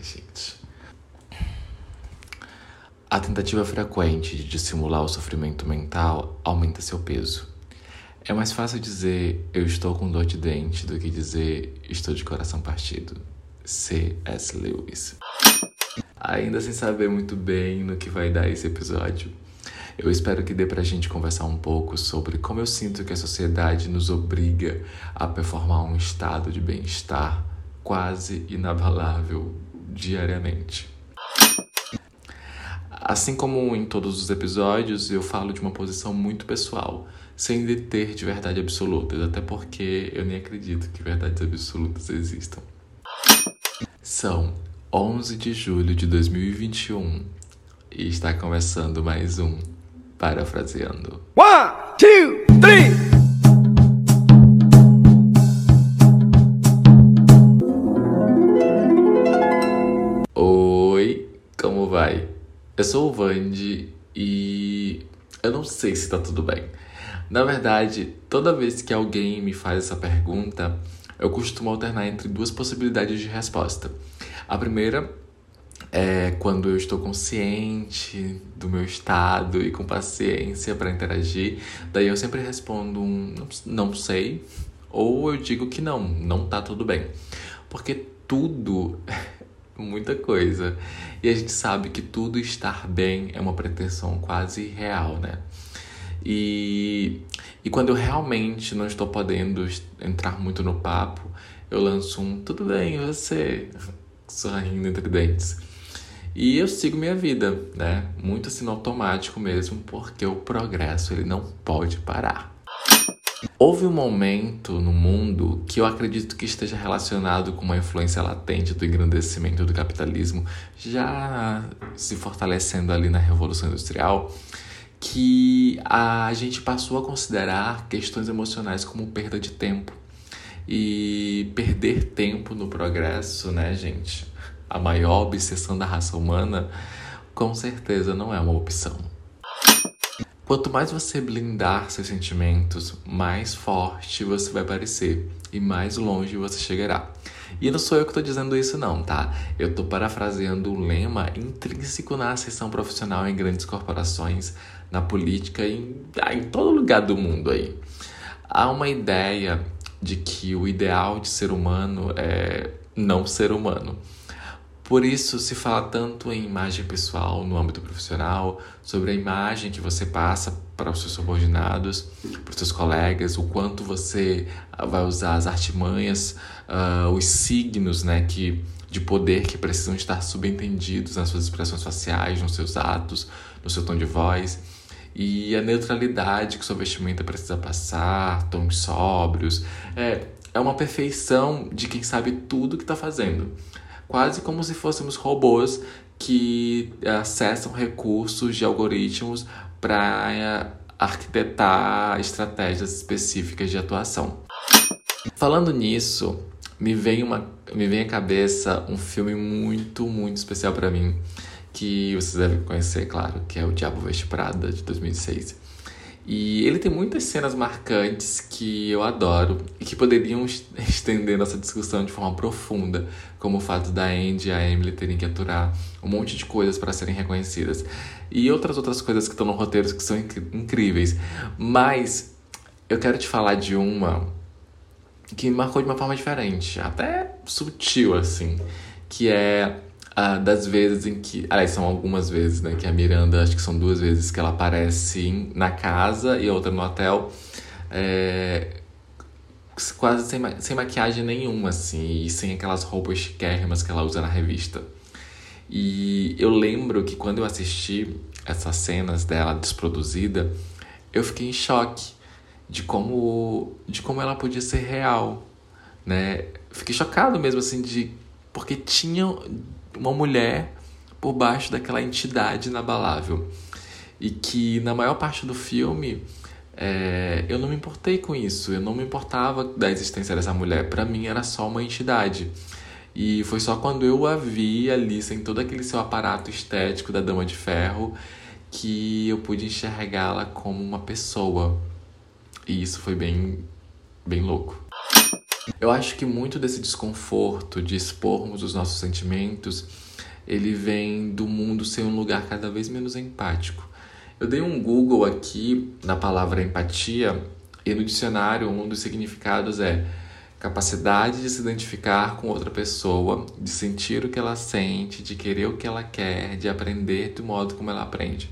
Ai, gente. A tentativa frequente de dissimular o sofrimento mental aumenta seu peso. É mais fácil dizer eu estou com dor de dente do que dizer estou de coração partido. C.S. Lewis. Ainda sem saber muito bem no que vai dar esse episódio, eu espero que dê pra gente conversar um pouco sobre como eu sinto que a sociedade nos obriga a performar um estado de bem-estar quase inabalável diariamente. Assim como em todos os episódios, eu falo de uma posição muito pessoal, sem deter de verdade absolutas, até porque eu nem acredito que verdades absolutas existam. São 11 de julho de 2021 e está começando mais um Parafraseando. One, two, Eu sou o Vandi e eu não sei se tá tudo bem. Na verdade, toda vez que alguém me faz essa pergunta, eu costumo alternar entre duas possibilidades de resposta. A primeira é quando eu estou consciente do meu estado e com paciência para interagir, daí eu sempre respondo um não sei, ou eu digo que não, não tá tudo bem. Porque tudo muita coisa. E a gente sabe que tudo estar bem é uma pretensão quase real, né? E, e quando eu realmente não estou podendo entrar muito no papo, eu lanço um tudo bem, você? Sorrindo entre dentes. E eu sigo minha vida, né? Muito assim automático mesmo, porque o progresso ele não pode parar. Houve um momento no mundo que eu acredito que esteja relacionado com uma influência latente do engrandecimento do capitalismo, já se fortalecendo ali na Revolução Industrial, que a gente passou a considerar questões emocionais como perda de tempo. E perder tempo no progresso, né, gente? A maior obsessão da raça humana, com certeza não é uma opção. Quanto mais você blindar seus sentimentos, mais forte você vai parecer e mais longe você chegará. E não sou eu que estou dizendo isso não, tá? Eu estou parafraseando o lema intrínseco na ascensão profissional em grandes corporações, na política e em, ah, em todo lugar do mundo aí. Há uma ideia de que o ideal de ser humano é não ser humano. Por isso se fala tanto em imagem pessoal no âmbito profissional, sobre a imagem que você passa para os seus subordinados, para os seus colegas, o quanto você ah, vai usar as artimanhas, uh, os signos né, que, de poder que precisam estar subentendidos nas suas expressões faciais, nos seus atos, no seu tom de voz. E a neutralidade que sua vestimenta precisa passar, tons sóbrios. É, é uma perfeição de quem sabe tudo que está fazendo quase como se fôssemos robôs que acessam recursos de algoritmos para eh, arquitetar estratégias específicas de atuação. Falando nisso, me vem uma me vem à cabeça um filme muito, muito especial para mim, que vocês devem conhecer, claro, que é O Diabo Veste Prada de 2006. E ele tem muitas cenas marcantes que eu adoro e que poderiam estender nossa discussão de forma profunda, como o fato da Andy e a Emily terem que aturar um monte de coisas para serem reconhecidas. E outras outras coisas que estão no roteiro que são inc incríveis. Mas eu quero te falar de uma que me marcou de uma forma diferente, até sutil assim, que é ah, das vezes em que. Aliás, são algumas vezes, né? Que a Miranda, acho que são duas vezes que ela aparece na casa e outra no hotel. É, quase sem, sem maquiagem nenhuma, assim, e sem aquelas roupas chiquérrimas que ela usa na revista. E eu lembro que quando eu assisti essas cenas dela desproduzida, eu fiquei em choque de como, de como ela podia ser real, né? Fiquei chocado mesmo, assim, de... Porque tinha uma mulher por baixo daquela entidade inabalável. E que na maior parte do filme é, eu não me importei com isso, eu não me importava da existência dessa mulher. Para mim era só uma entidade. E foi só quando eu a vi ali, sem todo aquele seu aparato estético da Dama de Ferro, que eu pude enxergá-la como uma pessoa. E isso foi bem, bem louco. Eu acho que muito desse desconforto de expormos os nossos sentimentos, ele vem do mundo ser um lugar cada vez menos empático. Eu dei um Google aqui na palavra empatia e no dicionário um dos significados é capacidade de se identificar com outra pessoa, de sentir o que ela sente, de querer o que ela quer, de aprender do modo como ela aprende.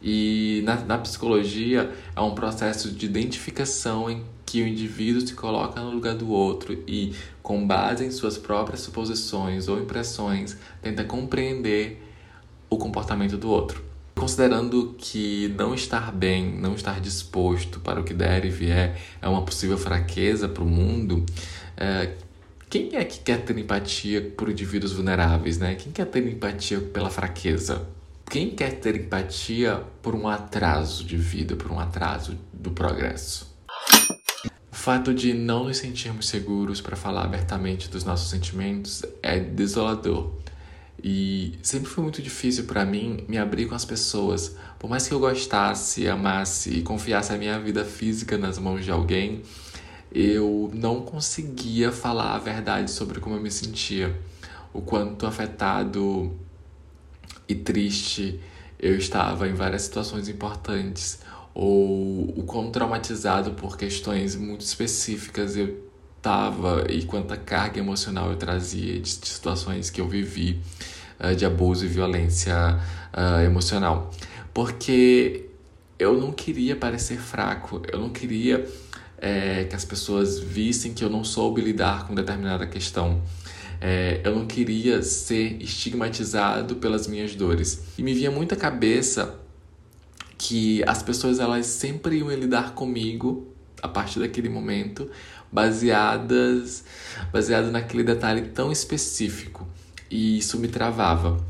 E na, na psicologia é um processo de identificação em que o indivíduo se coloca no lugar do outro e, com base em suas próprias suposições ou impressões, tenta compreender o comportamento do outro. Considerando que não estar bem, não estar disposto para o que der e vier é uma possível fraqueza para o mundo, é, quem é que quer ter empatia por indivíduos vulneráveis, né? Quem quer ter empatia pela fraqueza? Quem quer ter empatia por um atraso de vida, por um atraso do progresso? O fato de não nos sentirmos seguros para falar abertamente dos nossos sentimentos é desolador. E sempre foi muito difícil para mim me abrir com as pessoas. Por mais que eu gostasse, amasse e confiasse a minha vida física nas mãos de alguém, eu não conseguia falar a verdade sobre como eu me sentia. O quanto afetado e triste eu estava em várias situações importantes, ou o quão traumatizado por questões muito específicas eu estava e quanta carga emocional eu trazia de situações que eu vivi uh, de abuso e violência uh, emocional. Porque eu não queria parecer fraco, eu não queria é, que as pessoas vissem que eu não soube lidar com determinada questão. É, eu não queria ser estigmatizado pelas minhas dores. E me vinha muita cabeça que as pessoas elas sempre iam lidar comigo a partir daquele momento baseadas baseado naquele detalhe tão específico e isso me travava.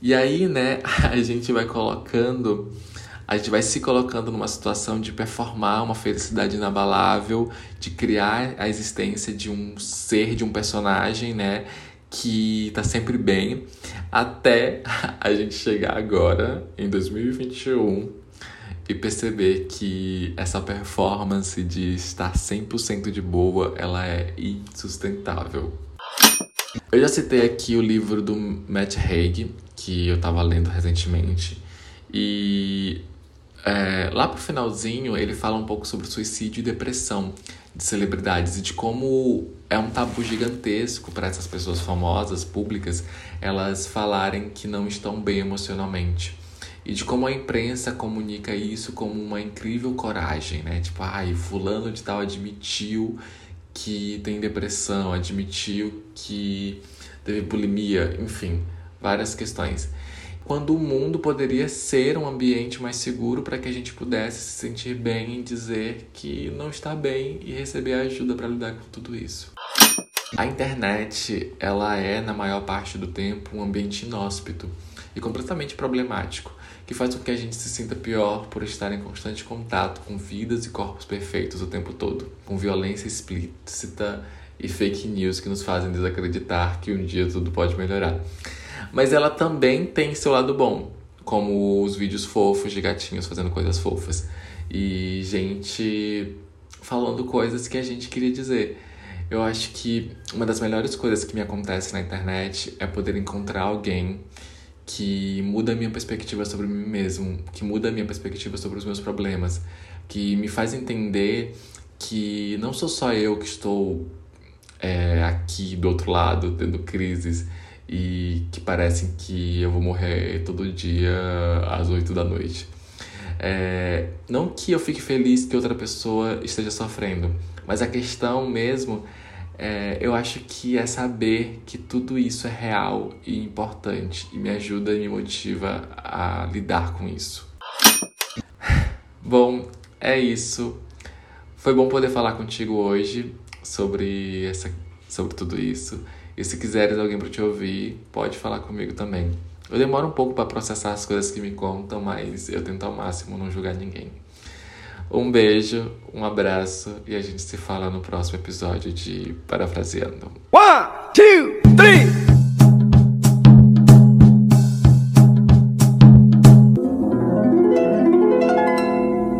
E aí, né, a gente vai colocando a gente vai se colocando numa situação de performar uma felicidade inabalável, de criar a existência de um ser, de um personagem, né? Que tá sempre bem, até a gente chegar agora, em 2021, e perceber que essa performance de estar 100% de boa, ela é insustentável. Eu já citei aqui o livro do Matt Haig, que eu tava lendo recentemente, e é, lá pro finalzinho, ele fala um pouco sobre suicídio e depressão de celebridades e de como é um tabu gigantesco para essas pessoas famosas, públicas, elas falarem que não estão bem emocionalmente. E de como a imprensa comunica isso como uma incrível coragem, né? Tipo, ai, fulano de tal admitiu que tem depressão, admitiu que teve bulimia, enfim, várias questões quando o mundo poderia ser um ambiente mais seguro para que a gente pudesse se sentir bem e dizer que não está bem e receber ajuda para lidar com tudo isso. A internet, ela é na maior parte do tempo um ambiente inóspito e completamente problemático, que faz com que a gente se sinta pior por estar em constante contato com vidas e corpos perfeitos o tempo todo, com violência explícita e fake news que nos fazem desacreditar que um dia tudo pode melhorar. Mas ela também tem seu lado bom, como os vídeos fofos de gatinhos fazendo coisas fofas. E gente falando coisas que a gente queria dizer. Eu acho que uma das melhores coisas que me acontece na internet é poder encontrar alguém que muda a minha perspectiva sobre mim mesmo, que muda a minha perspectiva sobre os meus problemas, que me faz entender que não sou só eu que estou é, aqui do outro lado tendo crises e que parecem que eu vou morrer todo dia às 8 da noite. É, não que eu fique feliz que outra pessoa esteja sofrendo, mas a questão mesmo é, eu acho que é saber que tudo isso é real e importante e me ajuda e me motiva a lidar com isso. Bom, é isso. Foi bom poder falar contigo hoje sobre, essa, sobre tudo isso. E se quiseres alguém para te ouvir, pode falar comigo também. Eu demoro um pouco para processar as coisas que me contam, mas eu tento ao máximo não julgar ninguém. Um beijo, um abraço e a gente se fala no próximo episódio de Parafraseando. One, two, three.